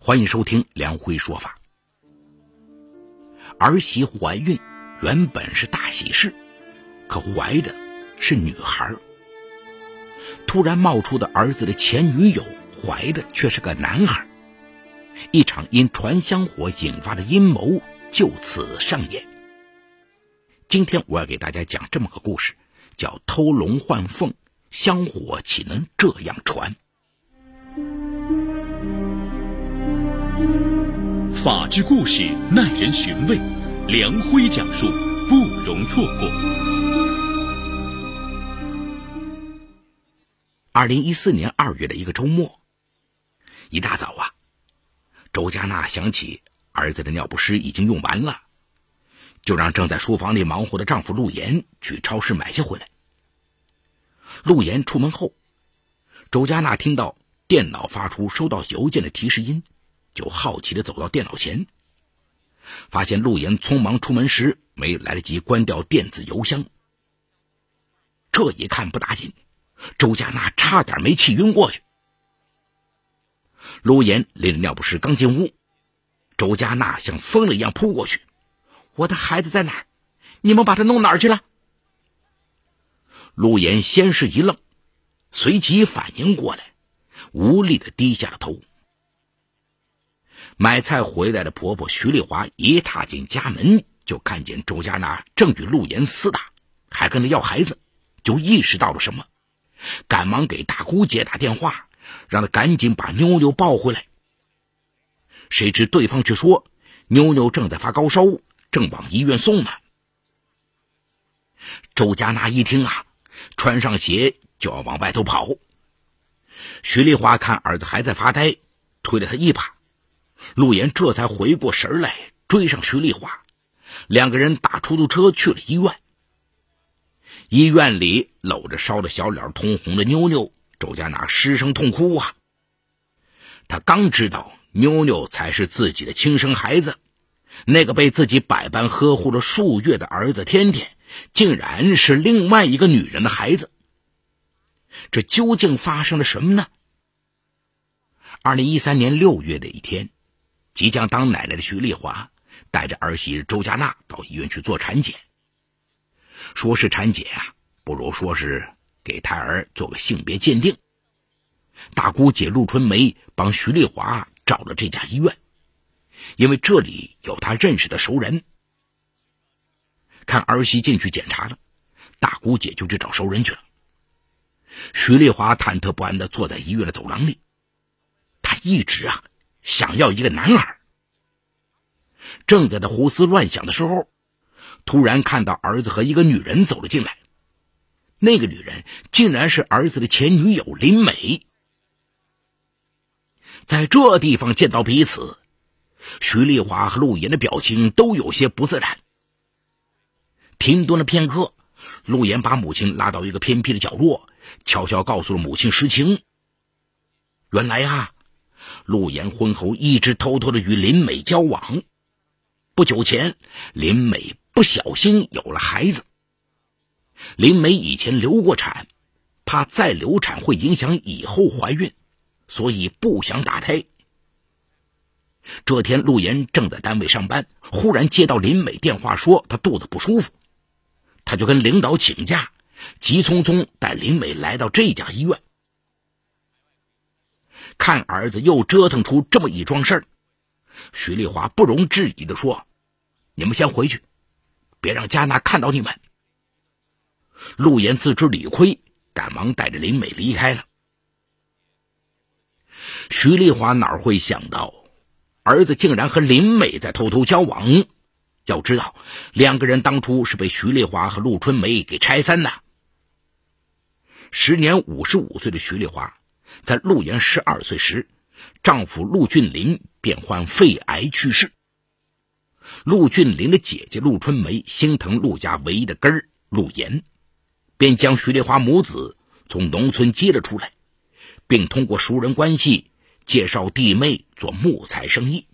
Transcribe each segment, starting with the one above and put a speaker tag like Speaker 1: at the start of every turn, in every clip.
Speaker 1: 欢迎收听梁辉说法。儿媳怀孕原本是大喜事，可怀的是女孩。突然冒出的儿子的前女友怀的却是个男孩，一场因传香火引发的阴谋就此上演。今天我要给大家讲这么个故事，叫“偷龙换凤，香火岂能这样传？”
Speaker 2: 法治故事耐人寻味，梁辉讲述不容错过。
Speaker 1: 二零一四年二月的一个周末，一大早啊，周佳娜想起儿子的尿不湿已经用完了，就让正在书房里忙活的丈夫陆岩去超市买些回来。陆岩出门后，周佳娜听到电脑发出收到邮件的提示音。就好奇的走到电脑前，发现陆岩匆忙出门时没来得及关掉电子邮箱。这一看不打紧，周佳娜差点没气晕过去。陆岩拎着尿不湿刚进屋，周佳娜像疯了一样扑过去：“我的孩子在哪？你们把他弄哪儿去了？”陆岩先是一愣，随即反应过来，无力的低下了头。买菜回来的婆婆徐丽华一踏进家门，就看见周佳娜正与陆岩厮打，还跟他要孩子，就意识到了什么，赶忙给大姑姐打电话，让她赶紧把妞妞抱回来。谁知对方却说妞妞正在发高烧，正往医院送呢。周佳娜一听啊，穿上鞋就要往外头跑。徐丽华看儿子还在发呆，推了他一把。陆岩这才回过神来，追上徐丽华，两个人打出租车去了医院。医院里搂着烧得小脸通红的妞妞，周佳娜失声痛哭啊。她刚知道妞妞才是自己的亲生孩子，那个被自己百般呵护了数月的儿子天天，竟然是另外一个女人的孩子。这究竟发生了什么呢？二零一三年六月的一天。即将当奶奶的徐丽华带着儿媳周佳娜到医院去做产检。说是产检啊，不如说是给胎儿做个性别鉴定。大姑姐陆春梅帮徐丽华找了这家医院，因为这里有她认识的熟人。看儿媳进去检查了，大姑姐就去找熟人去了。徐丽华忐忑不安的坐在医院的走廊里，她一直啊。想要一个男孩。正在他胡思乱想的时候，突然看到儿子和一个女人走了进来。那个女人竟然是儿子的前女友林美。在这地方见到彼此，徐丽华和陆岩的表情都有些不自然。停顿了片刻，陆岩把母亲拉到一个偏僻的角落，悄悄告诉了母亲实情。原来啊。陆岩婚后一直偷偷的与林美交往，不久前林美不小心有了孩子。林美以前流过产，怕再流产会影响以后怀孕，所以不想打胎。这天，陆岩正在单位上班，忽然接到林美电话，说她肚子不舒服，他就跟领导请假，急匆匆带林美来到这家医院。看儿子又折腾出这么一桩事儿，徐丽华不容置疑的说：“你们先回去，别让佳娜看到你们。”陆岩自知理亏，赶忙带着林美离开了。徐丽华哪会想到，儿子竟然和林美在偷偷交往？要知道，两个人当初是被徐丽华和陆春梅给拆散的。时年五十五岁的徐丽华。在陆岩十二岁时，丈夫陆俊林便患肺癌去世。陆俊林的姐姐陆春梅心疼陆家唯一的根儿陆岩，便将徐丽华母子从农村接了出来，并通过熟人关系介绍弟妹做木材生意。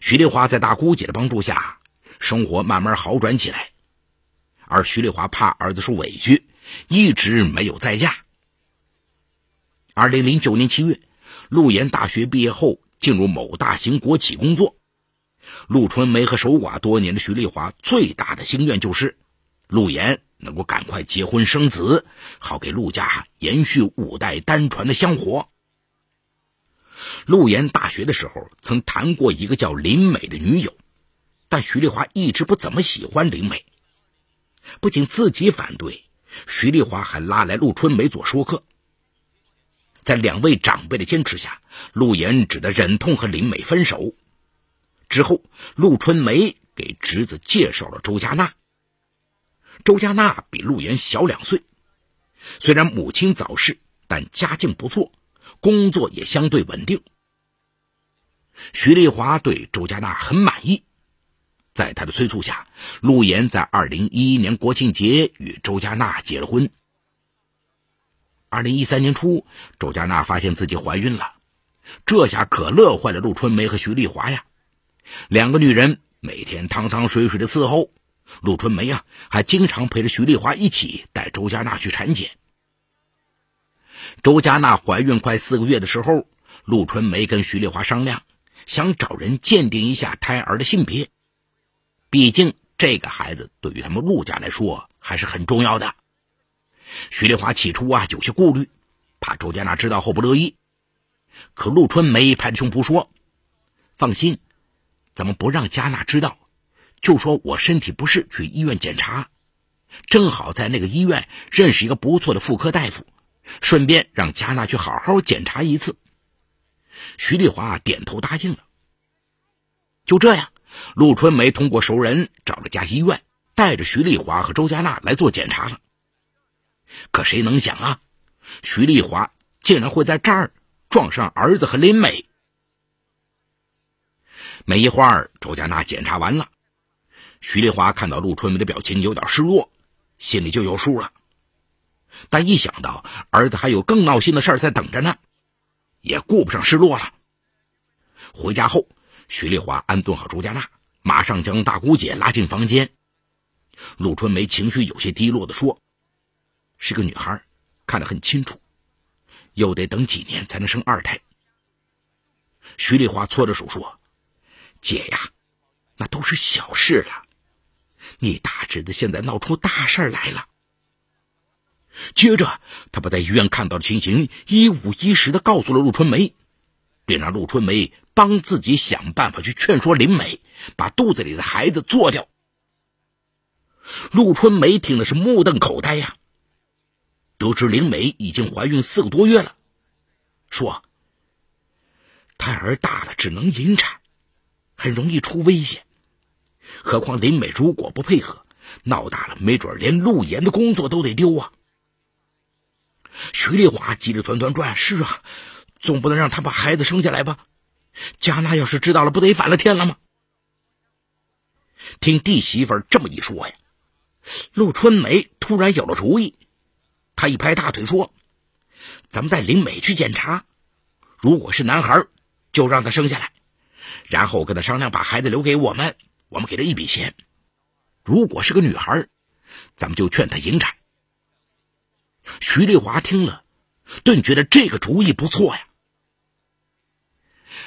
Speaker 1: 徐丽华在大姑姐的帮助下，生活慢慢好转起来，而徐丽华怕儿子受委屈，一直没有再嫁。二零零九年七月，陆岩大学毕业后进入某大型国企工作。陆春梅和守寡多年的徐丽华最大的心愿就是，陆岩能够赶快结婚生子，好给陆家延续五代单传的香火。陆岩大学的时候曾谈过一个叫林美的女友，但徐丽华一直不怎么喜欢林美，不仅自己反对，徐丽华还拉来陆春梅做说客。在两位长辈的坚持下，陆岩只得忍痛和林美分手。之后，陆春梅给侄子介绍了周佳娜。周佳娜比陆岩小两岁，虽然母亲早逝，但家境不错，工作也相对稳定。徐丽华对周佳娜很满意，在他的催促下，陆岩在二零一一年国庆节与周佳娜结了婚。二零一三年初，周佳娜发现自己怀孕了，这下可乐坏了陆春梅和徐丽华呀。两个女人每天汤汤水水的伺候，陆春梅啊，还经常陪着徐丽华一起带周佳娜去产检。周佳娜怀孕快四个月的时候，陆春梅跟徐丽华商量，想找人鉴定一下胎儿的性别，毕竟这个孩子对于他们陆家来说还是很重要的。徐丽华起初啊有些顾虑，怕周佳娜知道后不乐意，可陆春梅拍着胸脯说：“放心。”怎么不让佳娜知道？就说我身体不适，去医院检查，正好在那个医院认识一个不错的妇科大夫，顺便让佳娜去好好检查一次。徐丽华点头答应了。就这样，陆春梅通过熟人找了家医院，带着徐丽华和周佳娜来做检查了。可谁能想啊，徐丽华竟然会在这儿撞上儿子和林美。没一会儿，周佳娜检查完了，徐丽华看到陆春梅的表情有点失落，心里就有数了。但一想到儿子还有更闹心的事儿在等着呢，也顾不上失落了。回家后，徐丽华安顿好周佳娜，马上将大姑姐拉进房间。陆春梅情绪有些低落的说：“是个女孩，看得很清楚，又得等几年才能生二胎。”徐丽华搓着手说。姐呀，那都是小事了。你大侄子现在闹出大事来了。接着，他把在医院看到的情形一五一十的告诉了陆春梅，并让陆春梅帮自己想办法去劝说林美，把肚子里的孩子做掉。陆春梅听的是目瞪口呆呀。得知林美已经怀孕四个多月了，说胎儿大了只能引产。很容易出危险，何况林美如果不配合，闹大了，没准连陆岩的工作都得丢啊！徐丽华急得团团转，是啊，总不能让他把孩子生下来吧？佳娜要是知道了，不得反了天了吗？听弟媳妇这么一说呀，陆春梅突然有了主意，他一拍大腿说：“咱们带林美去检查，如果是男孩，就让他生下来。”然后跟他商量，把孩子留给我们，我们给他一笔钱。如果是个女孩，咱们就劝她引产。徐丽华听了，顿觉得这个主意不错呀。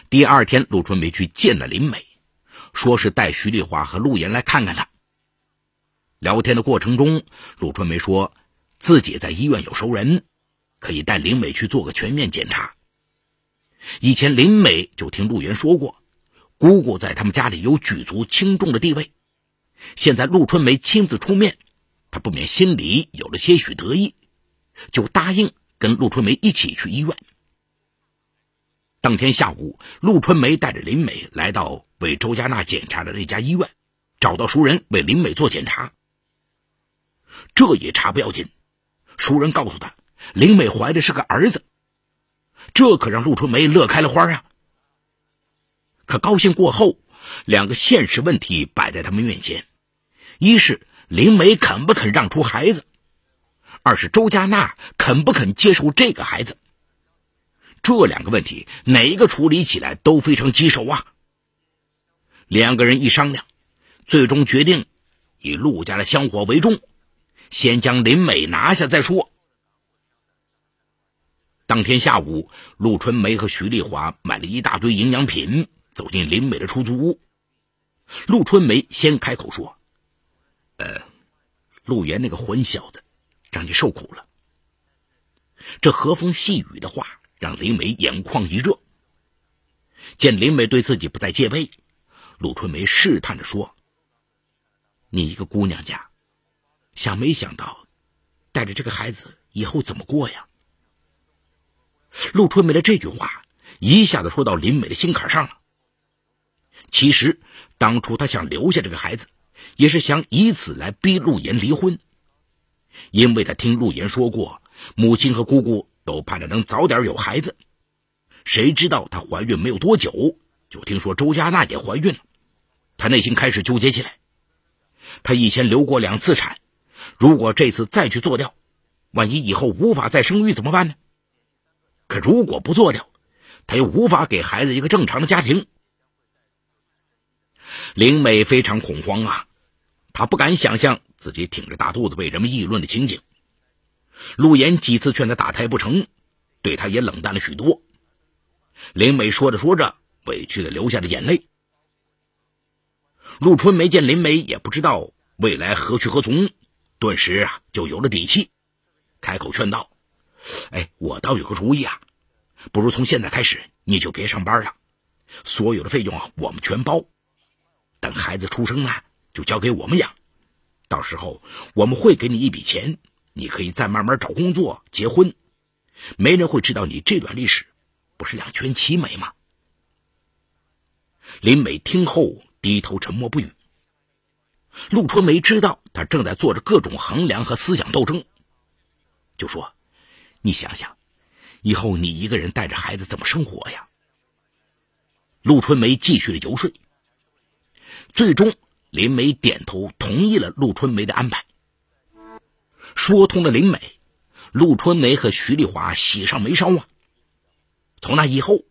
Speaker 1: 第二天，陆春梅去见了林美，说是带徐丽华和陆岩来看看她。聊天的过程中，陆春梅说自己在医院有熟人，可以带林美去做个全面检查。以前林美就听陆岩说过。姑姑在他们家里有举足轻重的地位，现在陆春梅亲自出面，她不免心里有了些许得意，就答应跟陆春梅一起去医院。当天下午，陆春梅带着林美来到为周佳娜检查的那家医院，找到熟人为林美做检查。这也查不要紧，熟人告诉他，林美怀的是个儿子，这可让陆春梅乐开了花啊。可高兴过后，两个现实问题摆在他们面前：一是林梅肯不肯让出孩子；二是周佳娜肯不肯接受这个孩子。这两个问题哪一个处理起来都非常棘手啊！两个人一商量，最终决定以陆家的香火为重，先将林美拿下再说。当天下午，陆春梅和徐丽华买了一大堆营养品，走进林美的出租屋。陆春梅先开口说：“呃，陆岩那个混小子，让你受苦了。”这和风细雨的话让林美眼眶一热。见林美对自己不再戒备，陆春梅试探着说：“你一个姑娘家，想没想到，带着这个孩子以后怎么过呀？”陆春梅的这句话一下子说到林美的心坎上了。其实，当初她想留下这个孩子，也是想以此来逼陆岩离婚，因为她听陆岩说过，母亲和姑姑都盼着能早点有孩子。谁知道她怀孕没有多久，就听说周佳娜也怀孕了，她内心开始纠结起来。她以前流过两次产，如果这次再去做掉，万一以后无法再生育怎么办呢？可如果不做掉，他又无法给孩子一个正常的家庭。林美非常恐慌啊，她不敢想象自己挺着大肚子被人们议论的情景。陆岩几次劝她打胎不成，对她也冷淡了许多。林美说着说着，委屈的流下了眼泪。陆春梅见林美也不知道未来何去何从，顿时啊就有了底气，开口劝道。哎，我倒有个主意啊，不如从现在开始你就别上班了，所有的费用啊我们全包，等孩子出生了就交给我们养，到时候我们会给你一笔钱，你可以再慢慢找工作结婚，没人会知道你这段历史，不是两全其美吗？林美听后低头沉默不语。陆春梅知道他正在做着各种衡量和思想斗争，就说。你想想，以后你一个人带着孩子怎么生活呀？陆春梅继续的游说，最终林梅点头同意了陆春梅的安排。说通了林美，陆春梅和徐丽华喜上眉梢啊。从那以后，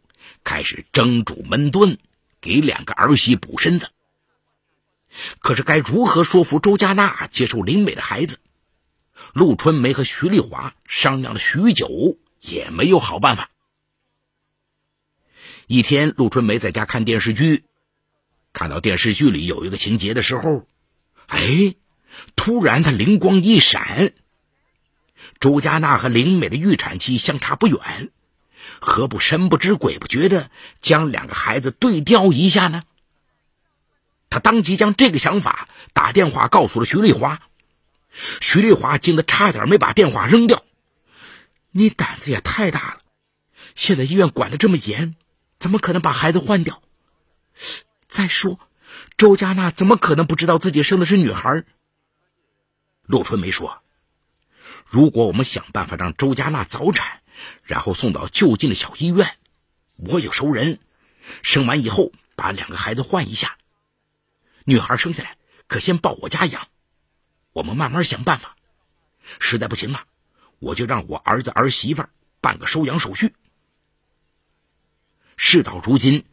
Speaker 1: 开始蒸煮焖炖，给两个儿媳补身子。可是该如何说服周佳娜接受林美的孩子？陆春梅和徐丽华商量了许久，也没有好办法。一天，陆春梅在家看电视剧，看到电视剧里有一个情节的时候，哎，突然她灵光一闪：周佳娜和林美的预产期相差不远，何不神不知鬼不觉的将两个孩子对调一下呢？他当即将这个想法打电话告诉了徐丽华。徐丽华惊得差点没把电话扔掉。你胆子也太大了！现在医院管的这么严，怎么可能把孩子换掉？再说，周佳娜怎么可能不知道自己生的是女孩？陆春梅说：“如果我们想办法让周佳娜早产，然后送到就近的小医院，我有熟人，生完以后把两个孩子换一下，女孩生下来可先抱我家养。”我们慢慢想办法，实在不行了，我就让我儿子儿媳妇办个收养手续。事到如今，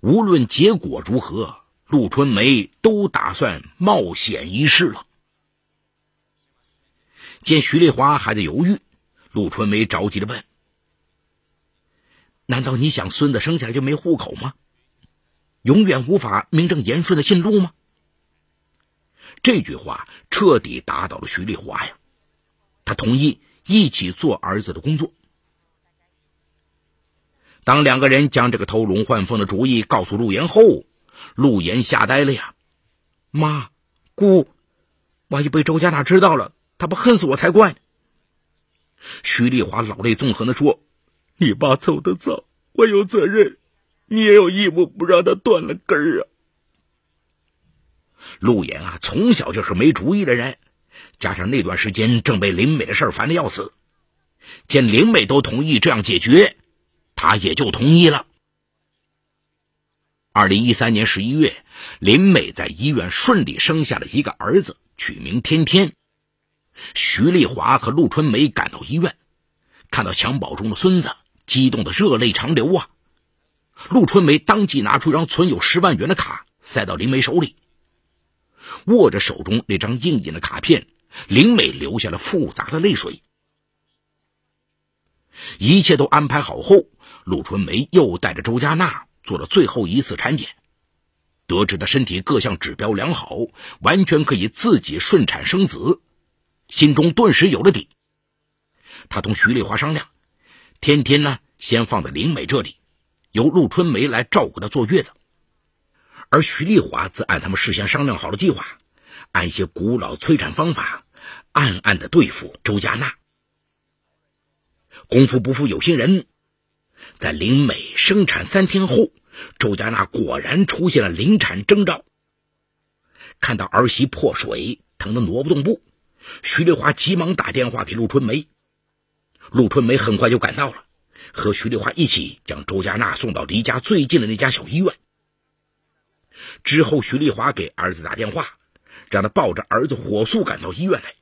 Speaker 1: 无论结果如何，陆春梅都打算冒险一试了。见徐丽华还在犹豫，陆春梅着急的问：“难道你想孙子生下来就没户口吗？永远无法名正言顺的信路吗？”这句话彻底打倒了徐丽华呀，他同意一起做儿子的工作。当两个人将这个偷龙换凤的主意告诉陆岩后，陆岩吓呆了呀！妈，姑，万一被周家娜知道了，他不恨死我才怪！徐丽华老泪纵横的说：“你爸走得早，我有责任，你也有义务不让他断了根儿啊！”陆岩啊，从小就是没主意的人，加上那段时间正被林美的事烦的要死，见林美都同意这样解决，他也就同意了。二零一三年十一月，林美在医院顺利生下了一个儿子，取名天天。徐丽华和陆春梅赶到医院，看到襁褓中的孙子，激动的热泪长流啊！陆春梅当即拿出一张存有十万元的卡，塞到林梅手里。握着手中那张印印的卡片，林美流下了复杂的泪水。一切都安排好后，陆春梅又带着周佳娜做了最后一次产检，得知她身体各项指标良好，完全可以自己顺产生子，心中顿时有了底。他同徐丽华商量，天天呢先放在林美这里，由陆春梅来照顾她坐月子，而徐丽华则按他们事先商量好的计划，按一些古老催产方法，暗暗的对付周佳娜。功夫不负有心人，在林美生产三天后，周佳娜果然出现了临产征兆。看到儿媳破水，疼得挪不动步，徐丽华急忙打电话给陆春梅。陆春梅很快就赶到了，和徐丽华一起将周佳娜送到离家最近的那家小医院。之后，徐丽华给儿子打电话，让他抱着儿子火速赶到医院来。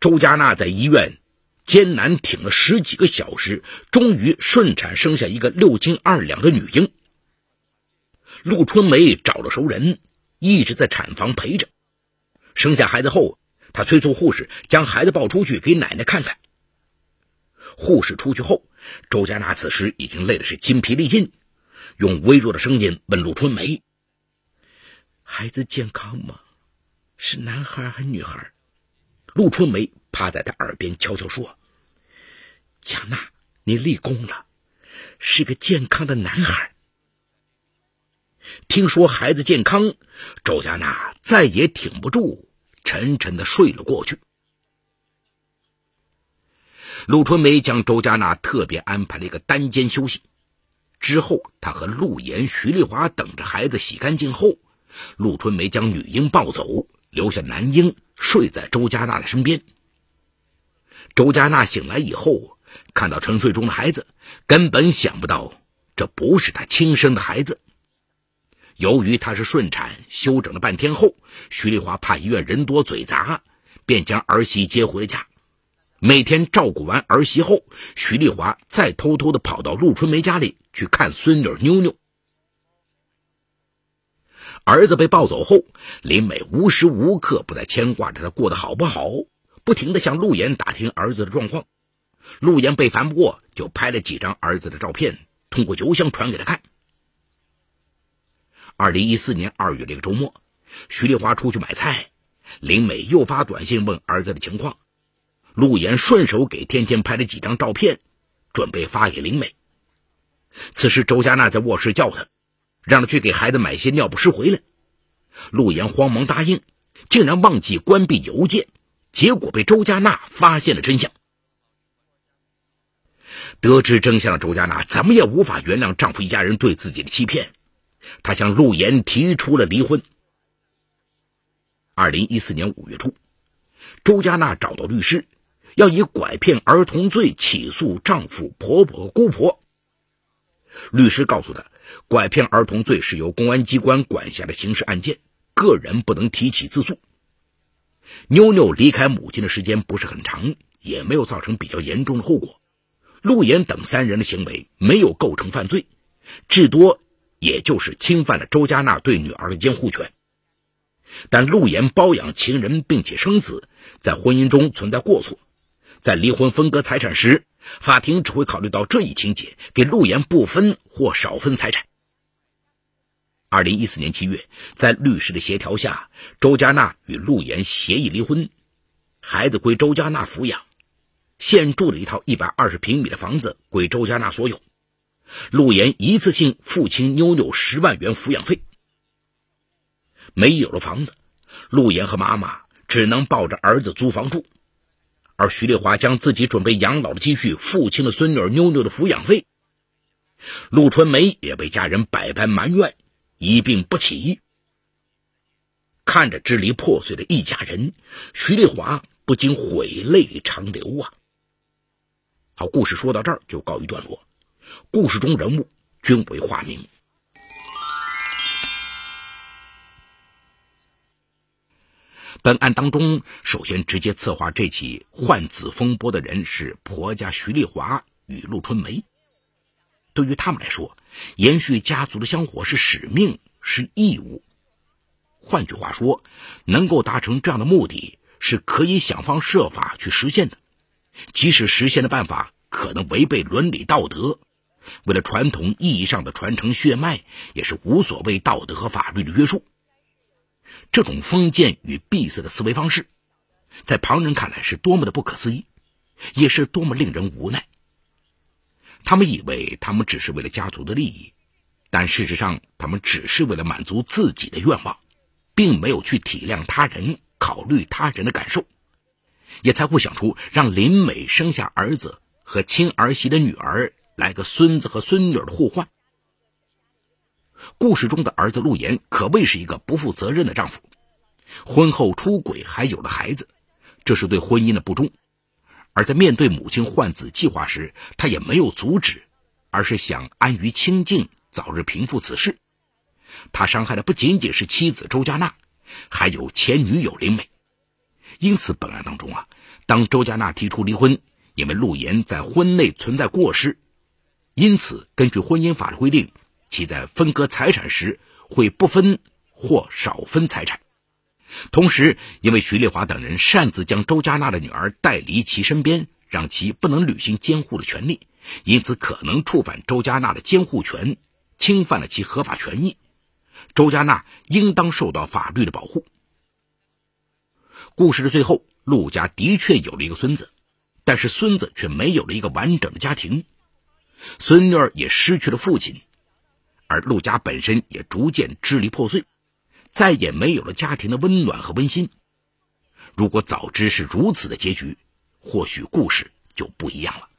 Speaker 1: 周佳娜在医院。艰难挺了十几个小时，终于顺产生下一个六斤二两的女婴。陆春梅找了熟人，一直在产房陪着。生下孩子后，她催促护士将孩子抱出去给奶奶看看。护士出去后，周佳娜此时已经累的是筋疲力尽，用微弱的声音问陆春梅：“孩子健康吗？是男孩还是女孩？”陆春梅趴在他耳边悄悄说。佳娜，你立功了，是个健康的男孩。听说孩子健康，周佳娜再也挺不住，沉沉的睡了过去。陆春梅将周佳娜特别安排了一个单间休息，之后她和陆岩、徐丽华等着孩子洗干净后，陆春梅将女婴抱走，留下男婴睡在周佳娜的身边。周佳娜醒来以后。看到沉睡中的孩子，根本想不到这不是她亲生的孩子。由于她是顺产，休整了半天后，徐丽华怕医院人多嘴杂，便将儿媳接回了家。每天照顾完儿媳后，徐丽华再偷偷的跑到陆春梅家里去看孙女妞妞。儿子被抱走后，林美无时无刻不在牵挂着他过得好不好，不停的向陆岩打听儿子的状况。陆岩被烦不过，就拍了几张儿子的照片，通过邮箱传给他看。二零一四年二月这个周末，徐丽华出去买菜，林美又发短信问儿子的情况，陆岩顺手给天天拍了几张照片，准备发给林美。此时周佳娜在卧室叫他，让他去给孩子买些尿不湿回来。陆岩慌忙答应，竟然忘记关闭邮件，结果被周佳娜发现了真相。得知真相的周佳娜怎么也无法原谅丈夫一家人对自己的欺骗，她向陆岩提出了离婚。二零一四年五月初，周佳娜找到律师，要以拐骗儿童罪起诉丈夫、婆婆姑婆。律师告诉她，拐骗儿童罪是由公安机关管辖的刑事案件，个人不能提起自诉。妞妞离开母亲的时间不是很长，也没有造成比较严重的后果。陆岩等三人的行为没有构成犯罪，至多也就是侵犯了周佳娜对女儿的监护权。但陆岩包养情人并且生子，在婚姻中存在过错，在离婚分割财产时，法庭只会考虑到这一情节，给陆岩不分或少分财产。二零一四年七月，在律师的协调下，周佳娜与陆岩协议离婚，孩子归周佳娜抚养。现住的一套一百二十平米的房子归周佳娜所有，陆岩一次性付清妞妞十万元抚养费。没有了房子，陆岩和妈妈只能抱着儿子租房住，而徐丽华将自己准备养老的积蓄付清了孙女妞妞的抚养费。陆春梅也被家人百般埋怨，一病不起。看着支离破碎的一家人，徐丽华不禁悔泪长流啊。好，故事说到这儿就告一段落。故事中人物均为化名。本案当中，首先直接策划这起换子风波的人是婆家徐丽华与陆春梅。对于他们来说，延续家族的香火是使命，是义务。换句话说，能够达成这样的目的，是可以想方设法去实现的。即使实现的办法可能违背伦理道德。为了传统意义上的传承血脉，也是无所谓道德和法律的约束。这种封建与闭塞的思维方式，在旁人看来是多么的不可思议，也是多么令人无奈。他们以为他们只是为了家族的利益，但事实上，他们只是为了满足自己的愿望，并没有去体谅他人、考虑他人的感受，也才会想出让林美生下儿子和亲儿媳的女儿。来个孙子和孙女的互换。故事中的儿子陆岩可谓是一个不负责任的丈夫，婚后出轨还有了孩子，这是对婚姻的不忠。而在面对母亲换子计划时，他也没有阻止，而是想安于清静，早日平复此事。他伤害的不仅仅是妻子周佳娜，还有前女友林美。因此，本案当中啊，当周佳娜提出离婚，因为陆岩在婚内存在过失。因此，根据婚姻法律规定，其在分割财产时会不分或少分财产。同时，因为徐丽华等人擅自将周佳娜的女儿带离其身边，让其不能履行监护的权利，因此可能触犯周佳娜的监护权，侵犯了其合法权益。周佳娜应当受到法律的保护。故事的最后，陆家的确有了一个孙子，但是孙子却没有了一个完整的家庭。孙女儿也失去了父亲，而陆家本身也逐渐支离破碎，再也没有了家庭的温暖和温馨。如果早知是如此的结局，或许故事就不一样了。